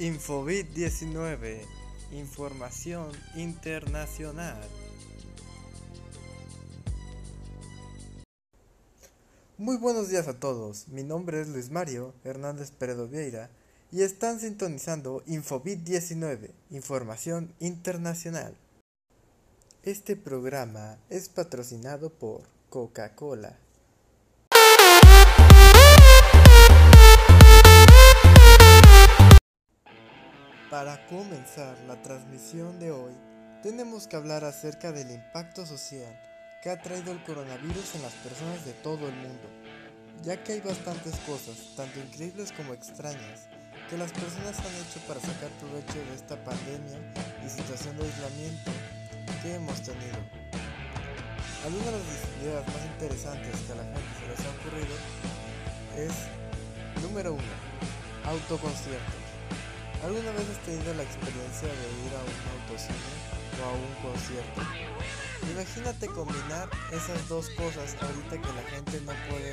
Infobit 19 Información Internacional. Muy buenos días a todos, mi nombre es Luis Mario Hernández Peredo Vieira y están sintonizando Infobit 19 Información Internacional. Este programa es patrocinado por Coca-Cola. Para comenzar la transmisión de hoy, tenemos que hablar acerca del impacto social que ha traído el coronavirus en las personas de todo el mundo, ya que hay bastantes cosas, tanto increíbles como extrañas, que las personas han hecho para sacar provecho de esta pandemia y situación de aislamiento que hemos tenido. Algunas de las ideas más interesantes que a la gente se les ha ocurrido es, número 1, autoconciertos. ¿Alguna vez has tenido la experiencia de ir a un autocine o a un concierto? Imagínate combinar esas dos cosas ahorita que la gente no puede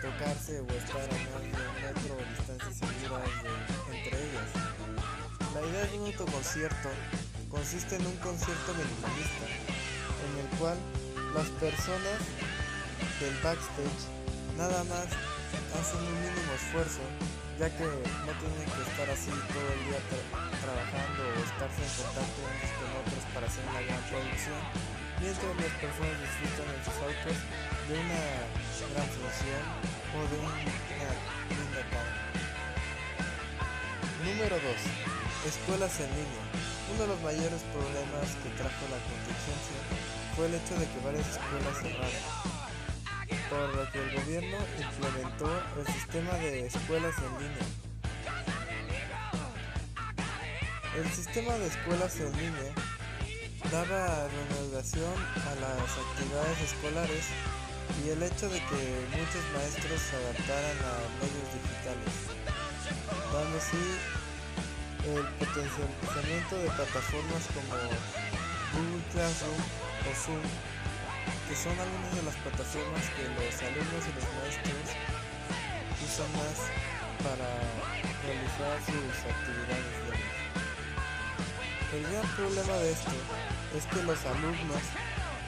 tocarse o estar a más de un metro o distancias seguras entre ellas. La idea de un autoconcierto consiste en un concierto minimalista en el cual las personas del backstage nada más hacen un mínimo esfuerzo ya que no tienen que estar así todo el día trabajando o estarse en contacto unos con otros para hacer una gran producción, mientras las personas disfrutan en sus autos de una gran función o de una linda tarde. Número 2. Escuelas en línea. Uno de los mayores problemas que trajo la contingencia fue el hecho de que varias escuelas cerraron por lo que el gobierno implementó el sistema de escuelas en línea. El sistema de escuelas en línea daba reanudación a las actividades escolares y el hecho de que muchos maestros se adaptaran a medios digitales, dando así el potencializamiento de plataformas como Google Classroom o Zoom que son algunas de las plataformas que los alumnos y los maestros usan más para realizar sus actividades. El gran problema de esto es que los alumnos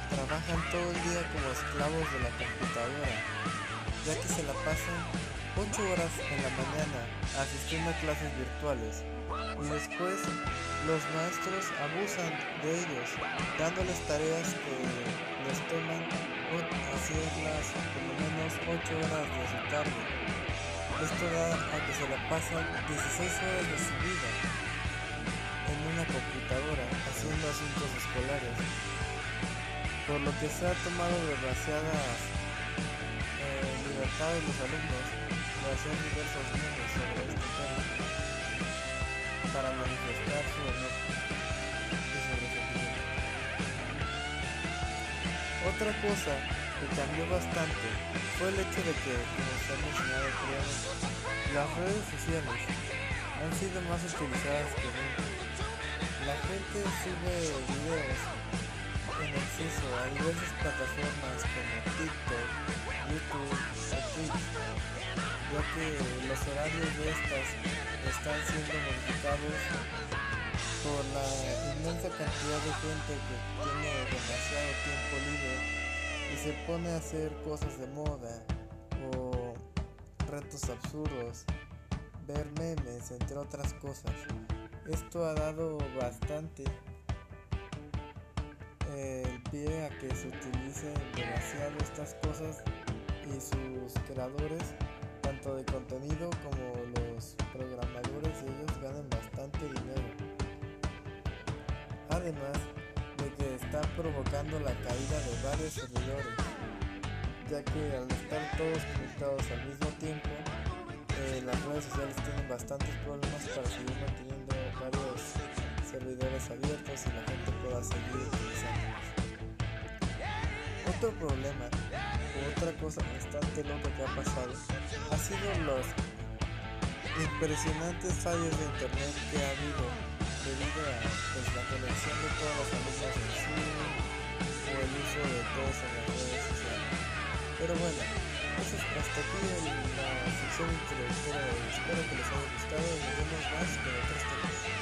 trabajan todo el día como esclavos de la computadora, ya que se la pasan 8 horas en la mañana asistiendo a clases virtuales y después los maestros abusan de ellos, dándoles tareas que les toman hacerlas por lo menos 8 horas de su tarde. Esto da a que se la pasan 16 horas de su vida en una computadora haciendo asuntos escolares, por lo que se ha tomado demasiadas eh, libertades los alumnos de hacer diversos memes sobre este tema para manifestar su enojo. Otra cosa que cambió bastante fue el hecho de que, como se ha mencionado previamente, las redes sociales han sido más utilizadas que nunca. La gente sube videos en exceso a diversas plataformas como TikTok, YouTube o Twitch, ya que los horarios de estas están siendo modificados por la inmensa cantidad de gente que tiene demasiado tiempo libre y se pone a hacer cosas de moda o retos absurdos, ver memes, entre otras cosas. Esto ha dado bastante eh, el pie a que se utilicen demasiado estas cosas y sus creadores, tanto de contenido como los programadores de ellos ganan bastante dinero además de que está provocando la caída de varios servidores, ya que al estar todos conectados al mismo tiempo, eh, las redes sociales tienen bastantes problemas para seguir manteniendo varios servidores abiertos y la gente pueda seguir utilizándolos. Otro problema otra cosa bastante loca que ha pasado ha sido los impresionantes fallos de internet que ha habido debido a pues, la conexión de todos los alumnos en Zoom o el uso de todas las redes sociales. Pero bueno, eso es hasta aquí en la sección introductoria. Espero que les haya gustado. Vez nos vemos más con otros temas.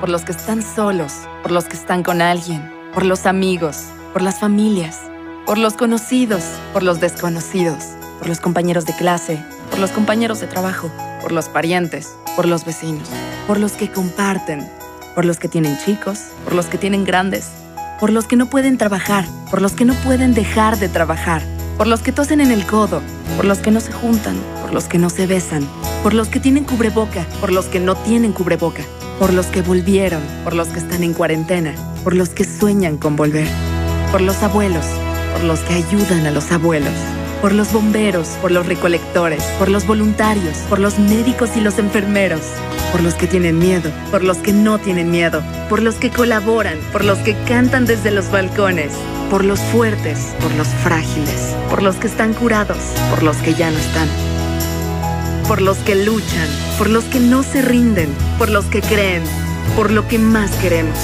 Por los que están solos, por los que están con alguien, por los amigos, por las familias, por los conocidos, por los desconocidos, por los compañeros de clase, por los compañeros de trabajo, por los parientes, por los vecinos, por los que comparten, por los que tienen chicos, por los que tienen grandes, por los que no pueden trabajar, por los que no pueden dejar de trabajar, por los que tosen en el codo, por los que no se juntan, por los que no se besan, por los que tienen cubreboca, por los que no tienen cubreboca por los que volvieron, por los que están en cuarentena, por los que sueñan con volver, por los abuelos, por los que ayudan a los abuelos, por los bomberos, por los recolectores, por los voluntarios, por los médicos y los enfermeros, por los que tienen miedo, por los que no tienen miedo, por los que colaboran, por los que cantan desde los balcones, por los fuertes, por los frágiles, por los que están curados, por los que ya no están por los que luchan, por los que no se rinden, por los que creen, por lo que más queremos.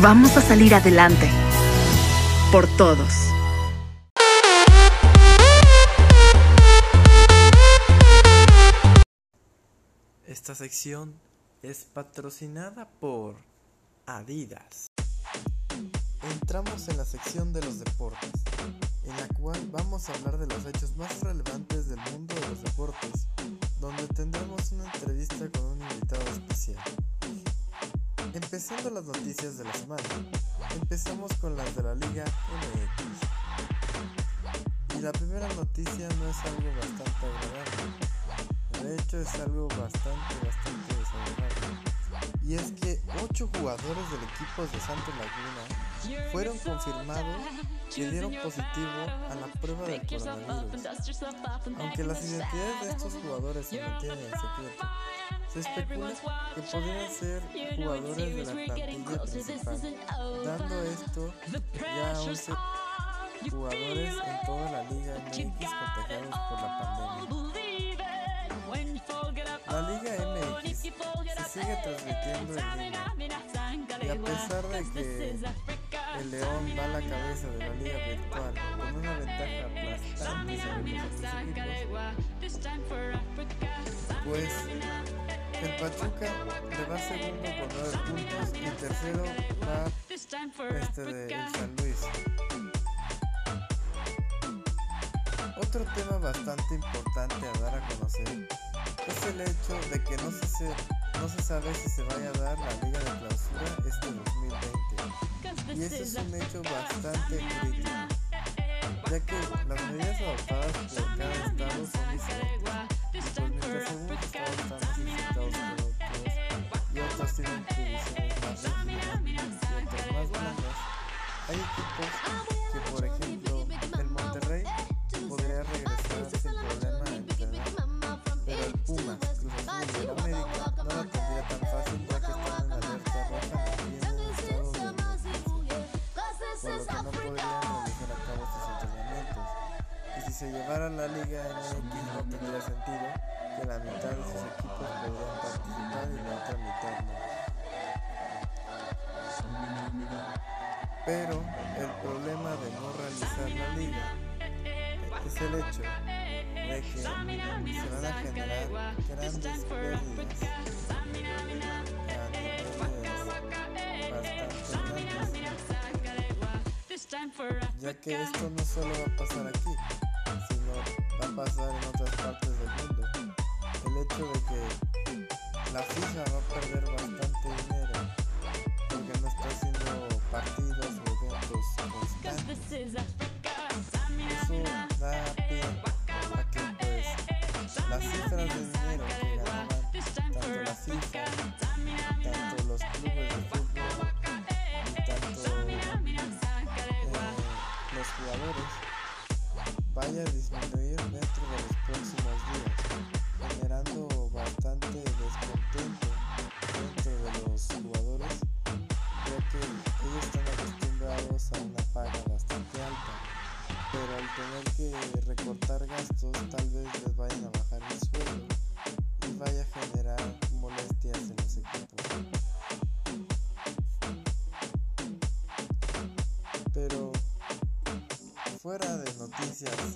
Vamos a salir adelante. Por todos. Esta sección es patrocinada por Adidas. Entramos en la sección de los deportes, en la cual vamos a hablar de los hechos más relevantes del mundo de los deportes, donde tendremos una entrevista con un invitado especial. Empezando las noticias de la semana, empezamos con las de la Liga MX. Y la primera noticia no es algo bastante agradable, de hecho es algo bastante, bastante. Y es que ocho jugadores del equipo de Santa Laguna fueron confirmados que dieron positivo a la prueba del coronavirus. Aunque las identidades de estos jugadores se mantienen en secreto, se especula que podrían ser jugadores de la plantilla principal, dando esto ya a 11 jugadores en toda la Liga MX contagiados por la pandemia. La Liga MX se sigue transmitiendo en línea y a pesar de que el León va a la cabeza de la liga virtual con una ventaja aplastante sobre los equipos, pues el Pachuca le va segundo con 9 puntos y tercero va este de San Luis. Otro tema bastante importante a dar a conocer es el hecho de que no se, no se sabe si se vaya a dar la Liga de Clausura este 2020. Y este es un hecho bastante crítico, ya que las medidas adoptadas por cada estado son diferentes. Pues mientras algunos estados están que otros y otros tienen más rígidas más hay equipos la Liga MX no tendría sentido que la mitad de sus equipos podrían participar y la otra mitad no. Pero el problema de no realizar la liga es el hecho de que se van a generar grandes pérdidas ya que esto no solo va a pasar aquí, pasar en otras partes del mundo. El hecho de que la FIFA va a perder bastante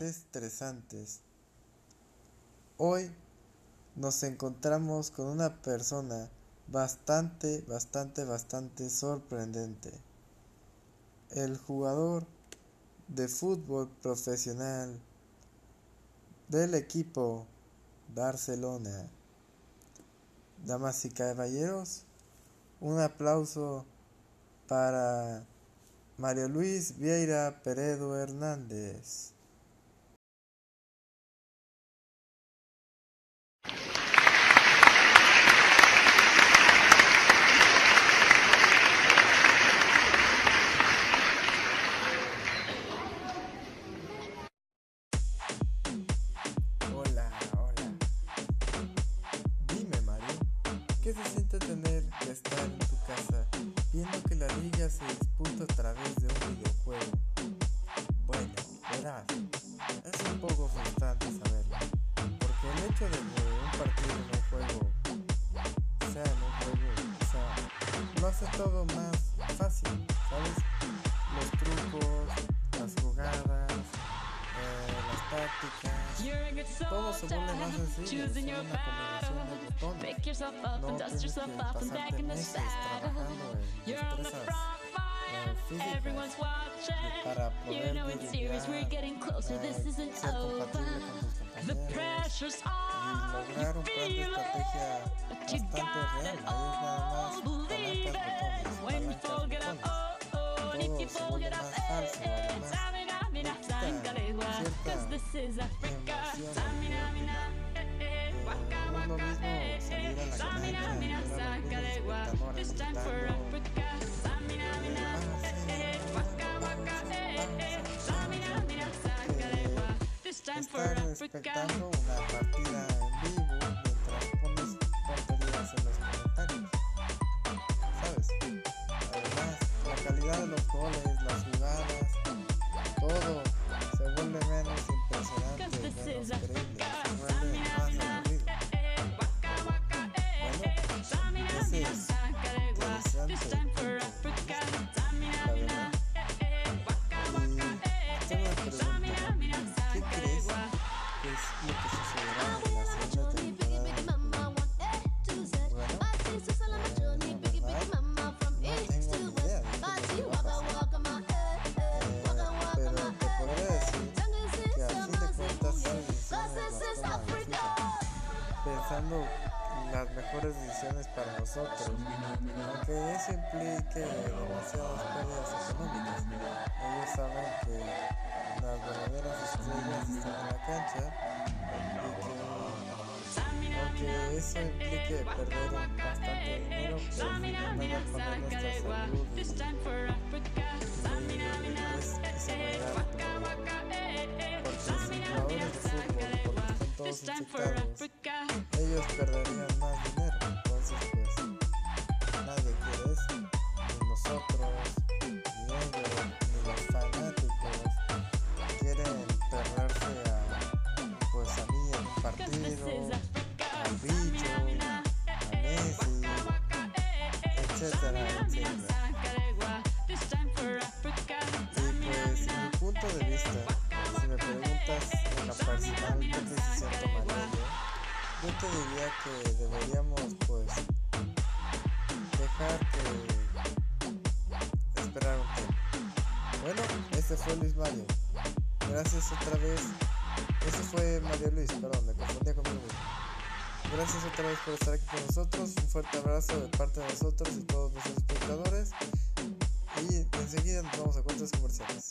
estresantes. Hoy nos encontramos con una persona bastante, bastante, bastante sorprendente. El jugador de fútbol profesional del equipo Barcelona. Damas y caballeros, un aplauso para Mario Luis Vieira Peredo Hernández. Lo hace todo más fácil, ¿sabes? Los trucos, las jugadas, eh, las tácticas, todo se vuelve más sencillo, es una combinación de botones. No tienes que pasarte meses trabajando en destrezas eh, físicas y para poder lidiar, ser compatible con tus compañeros y lograr un plan de estrategia bastante real. Ahí es nada más palancas, botones, palancas, botones. Todo se vuelve más falso, además le quita cierta emoción al juego. Eh, no es lo mismo salir a la cancha y ver a los espectadores gritando estar expectando una partida en vivo mientras pones tonterías en los comentarios. ¿Sabes? Además, la calidad de los goles, pensando las mejores decisiones para nosotros, aunque eso implique demasiadas pérdidas económicas. Ellos saben que las verdaderas estrellas están en la cancha y que aunque eso implique perder bastante dinero, pues van a poner nuestra salud y, y, es- y se va a ir al problema. Porque si jugadores de fútbol, porque están todos infectados, ellos perderían Bueno, este fue Luis Mario. Gracias otra vez. Ese fue Mario Luis, perdón, me confundía conmigo mismo. Gracias otra vez por estar aquí con nosotros. Un fuerte abrazo de parte de nosotros y todos nuestros espectadores. Y enseguida nos vamos a cuentas comerciales.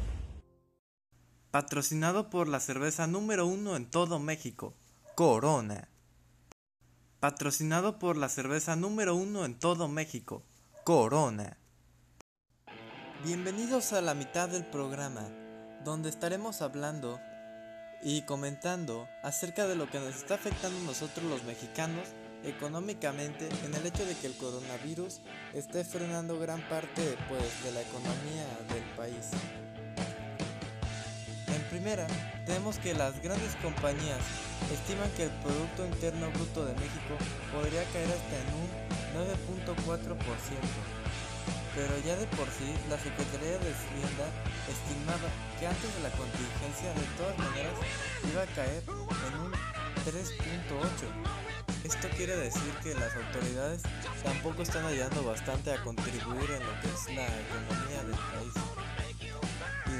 Patrocinado por la cerveza número uno en todo México, Corona. Patrocinado por la cerveza número uno en todo México, Corona. Bienvenidos a la mitad del programa, donde estaremos hablando y comentando acerca de lo que nos está afectando a nosotros los mexicanos económicamente en el hecho de que el coronavirus esté frenando gran parte pues de la economía del país. Primera, tenemos que las grandes compañías estiman que el Producto Interno Bruto de México podría caer hasta en un 9.4%. Pero ya de por sí, la Secretaría de Hacienda estimaba que antes de la contingencia de todas maneras iba a caer en un 3.8. Esto quiere decir que las autoridades tampoco están ayudando bastante a contribuir en lo que es la economía del país.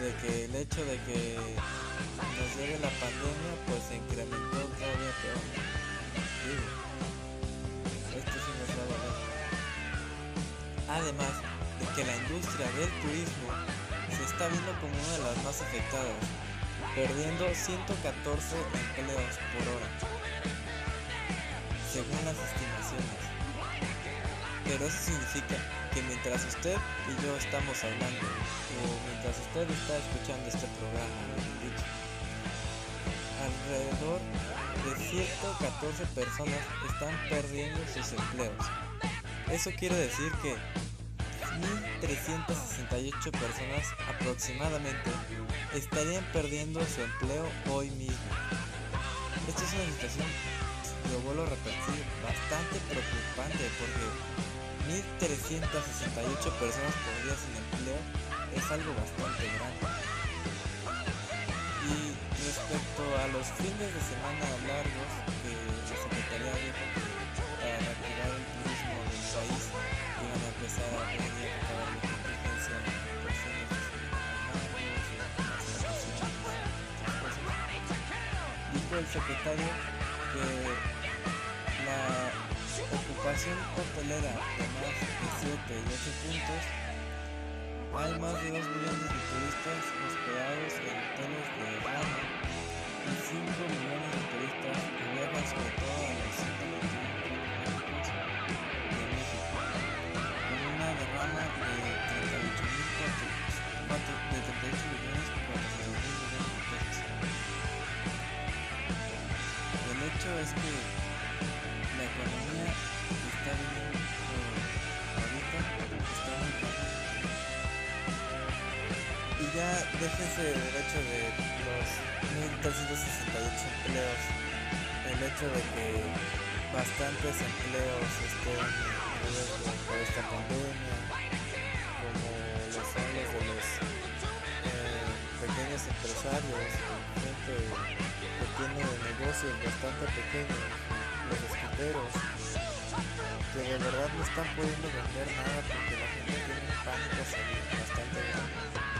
De que el hecho de que nos llegue la pandemia pues se incrementó todavía peor. Esto sí nos va. Además de que la industria del turismo se está viendo como una de las más afectadas, perdiendo 114 empleos por hora, según las estimaciones. Pero eso significa que mientras usted y yo estamos hablando, o mientras usted está escuchando este programa, alrededor de 114 personas están perdiendo sus empleos. Eso quiere decir que 1.368 personas aproximadamente estarían perdiendo su empleo hoy mismo. Esta es una situación, lo vuelvo a repetir, bastante preocupante porque 1.368 personas por día sin empleo es algo bastante grande. Y respecto a los fines de semana largos que la Secretaría dijo que para reactivar el turismo del país iban a empezar a a acabar la contingencia los fines de semana. Dijo el secretario que ocupación hotelera de más de 7 y 8 puntos hay más de 2 millones de turistas hospedados en hoteles de Rama y 5 millones de turistas que viajan sobre todo a los 121 puertos de México, con una derrama de 38 de 38 millones 400 mil millones de pesos. El hecho es que déjense del hecho de los 1.368 empleos, el hecho de que bastantes empleos estén en por esta pandemia, como los de los eh, pequeños empresarios, gente que tiene negocios bastante pequeños, los escriteros, que de verdad no están pudiendo vender nada porque la gente tiene un pánico bastante grande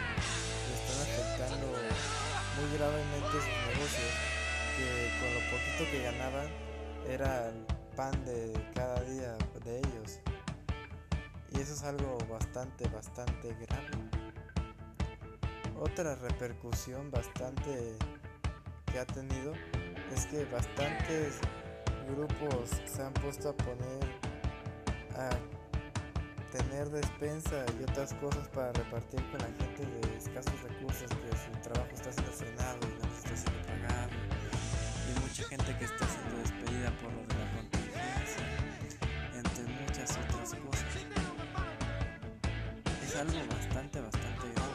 muy gravemente sus negocios que con lo poquito que ganaban era el pan de cada día de ellos. Y eso es algo bastante bastante grave. Otra repercusión bastante que ha tenido es que bastantes grupos se han puesto a poner a tener despensa y otras cosas para repartir con la gente de escasos recursos que su trabajo está siendo frenado y no está siendo pagado y mucha gente que está siendo despedida por lo de la contingencia entre muchas otras cosas es algo bastante bastante grave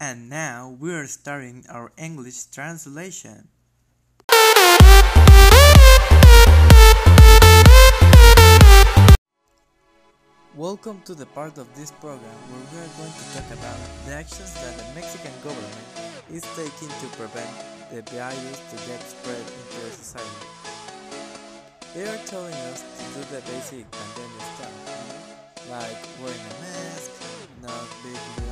And now we're starting our English translation. Welcome to the part of this program where we are going to talk about the actions that the Mexican government is taking to prevent the virus to get spread into the society. They are telling us to do the basic pandemic stuff, like wearing a mask, not being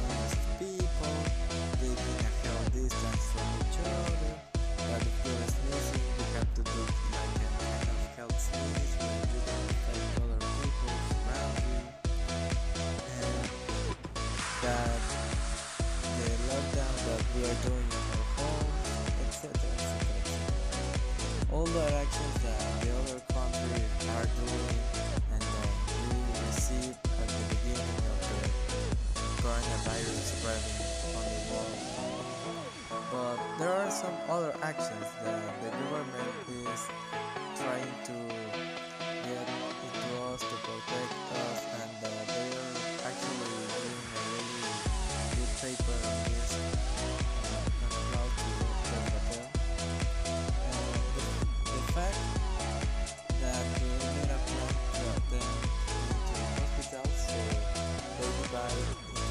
there are some other actions that the government is trying to get into us to protect us and uh, they are actually doing a really good paper on this uh, on how to prepare. Uh, the, fact that we made a plan to attend into hospitals so they divide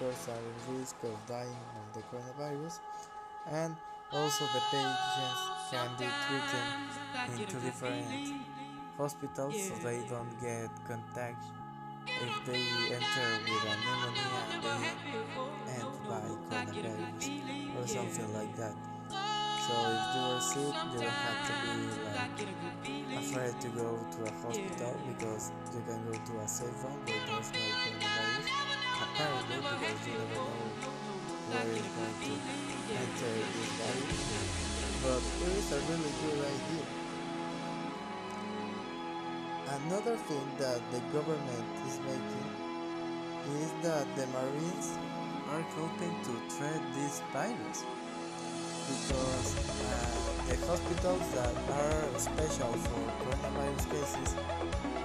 doctors are at risk of dying of the coronavirus and also the patients can be treated in two different hospitals so they don't get contact if they enter with a pneumonia and they end by coronavirus or something like that. So if you are sick, you don't have to be like afraid to go to a hospital because you can go to a safe one where there's no But is a really good idea. Another thing that the government is making is that the Marines are helping to treat this virus because uh, the hospitals that are special for coronavirus cases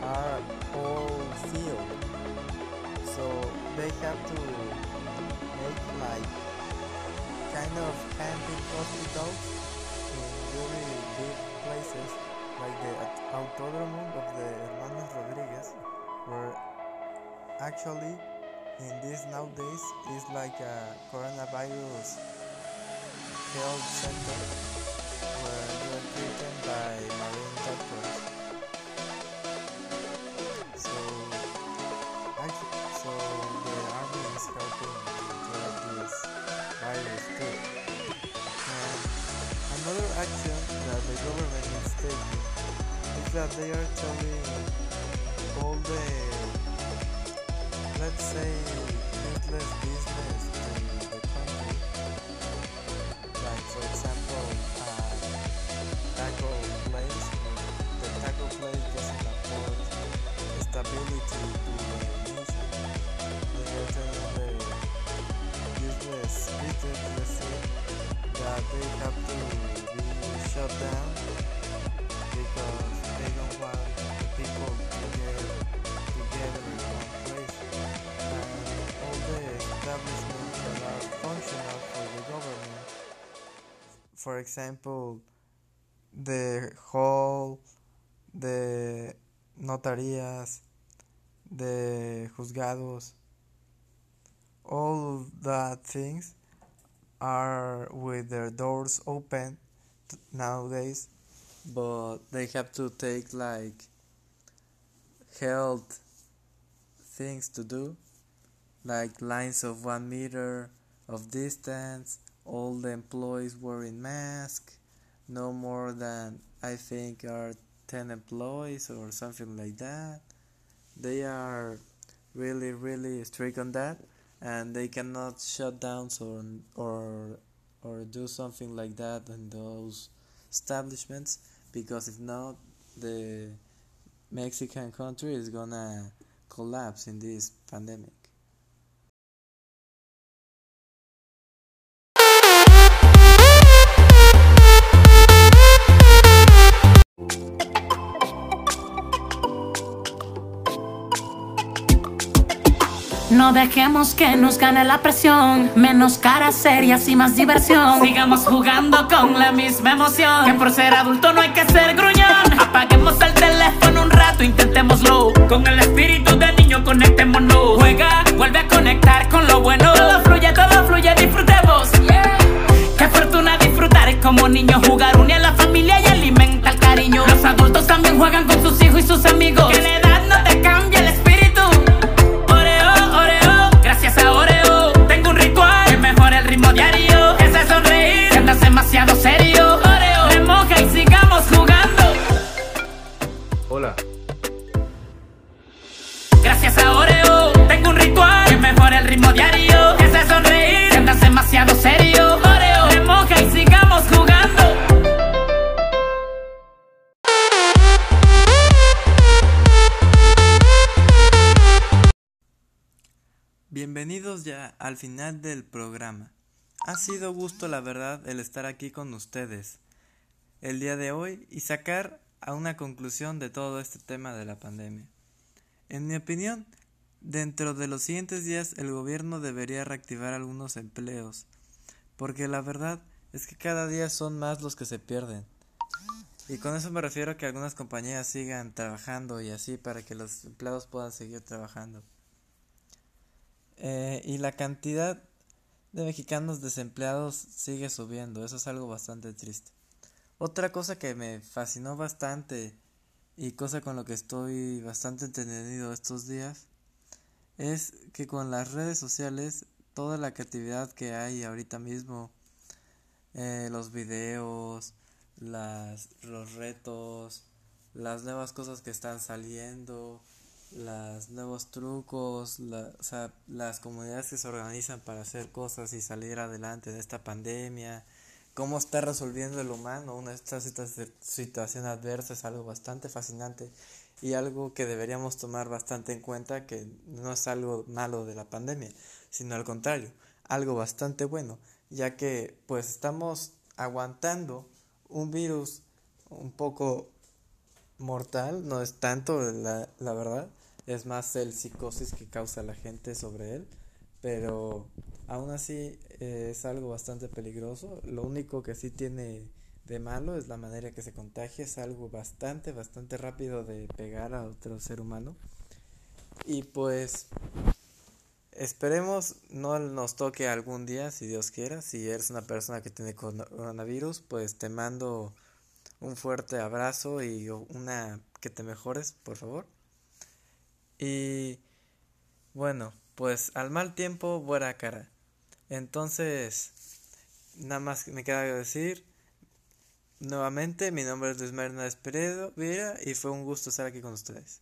are all filled. So they have to make like kind of camping hospitals in really big places like the Autódromo of the Hermanos Rodriguez where actually in this nowadays is like a coronavirus health center where you are treated by marine doctors. Action that the government is taking is that they are telling all the, let's say, useless business to the country like for example uh, taco place the taco place doesn't afford stability to the nation they are telling the business let's say that they have to shut down because they don't want the people to get together in one place. And all the establishments that are functional for the government. For example, the hall, the notarías, the juzgados, all that things are with their doors open nowadays, but they have to take like health things to do, like lines of one meter of distance, all the employees wearing masks, no more than I think are 10 employees or something like that. They are really, really strict on that, and they cannot shut down or or or do something like that in those establishments because if not, the Mexican country is gonna collapse in this pandemic. No dejemos que nos gane la presión. Menos caras serias y más diversión. Sigamos jugando con la misma emoción. Que por ser adulto no hay que ser gruñón. Apaguemos el teléfono un rato, intentémoslo. Con el espíritu de niño conectémonos. Juega, vuelve a conectar con lo bueno. Todo fluye, todo fluye, disfrutemos. Qué fortuna disfrutar es como niño jugar, une a la familia y alimenta el cariño. Los adultos también juegan con sus hijos y sus amigos. Que la edad no te cambia Bienvenidos ya al final del programa. Ha sido gusto, la verdad, el estar aquí con ustedes el día de hoy y sacar a una conclusión de todo este tema de la pandemia. En mi opinión, dentro de los siguientes días el gobierno debería reactivar algunos empleos, porque la verdad es que cada día son más los que se pierden. Y con eso me refiero a que algunas compañías sigan trabajando y así para que los empleados puedan seguir trabajando. Eh, y la cantidad de mexicanos desempleados sigue subiendo, eso es algo bastante triste. Otra cosa que me fascinó bastante y cosa con lo que estoy bastante entendido estos días es que con las redes sociales toda la creatividad que hay ahorita mismo, eh, los videos, las, los retos, las nuevas cosas que están saliendo, los nuevos trucos, la, o sea, las comunidades que se organizan para hacer cosas y salir adelante de esta pandemia, cómo está resolviendo el humano una esta situación adversa es algo bastante fascinante y algo que deberíamos tomar bastante en cuenta que no es algo malo de la pandemia, sino al contrario, algo bastante bueno, ya que pues estamos aguantando un virus un poco mortal, no es tanto la, la verdad, es más el psicosis que causa la gente sobre él, pero aún así eh, es algo bastante peligroso. Lo único que sí tiene de malo es la manera que se contagia, es algo bastante, bastante rápido de pegar a otro ser humano. Y pues esperemos no nos toque algún día, si Dios quiera. Si eres una persona que tiene coronavirus, pues te mando un fuerte abrazo y una que te mejores, por favor. Y bueno, pues al mal tiempo, buena cara. Entonces, nada más me queda decir nuevamente, mi nombre es Luis Marina Peredo Vira y fue un gusto estar aquí con ustedes.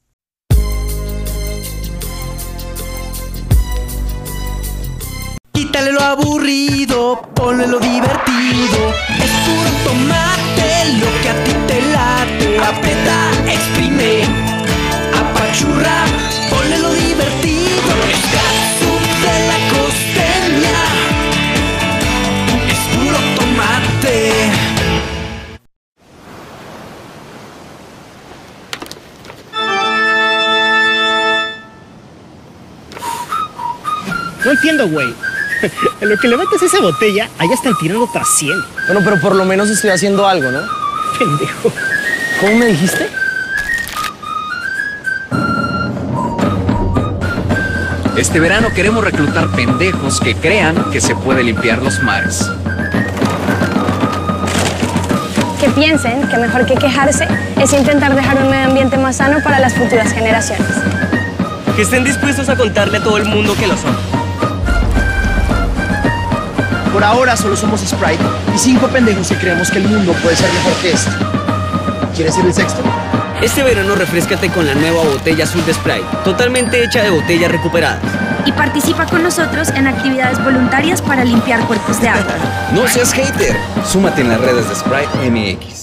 Quítale lo aburrido, ponle lo divertido. Es puro tomate lo que a ti te late. Aprieta, exprime, apachurra, ponle lo divertido. Es caso de la costeña. Es puro tomate. No entiendo, güey. En lo que levantas esa botella, allá están tirando otras 100. Bueno, pero por lo menos estoy haciendo algo, ¿no? Pendejo. ¿Cómo me dijiste? Este verano queremos reclutar pendejos que crean que se puede limpiar los mares. Que piensen que mejor que quejarse es intentar dejar un medio ambiente más sano para las futuras generaciones. Que estén dispuestos a contarle a todo el mundo que lo son. Por ahora solo somos Sprite y cinco pendejos que creemos que el mundo puede ser mejor que este. ¿Quieres ser el sexto? Este verano refrescate con la nueva botella azul de Sprite, totalmente hecha de botellas recuperadas. Y participa con nosotros en actividades voluntarias para limpiar cuerpos de agua. No seas hater. Súmate en las redes de Sprite MX.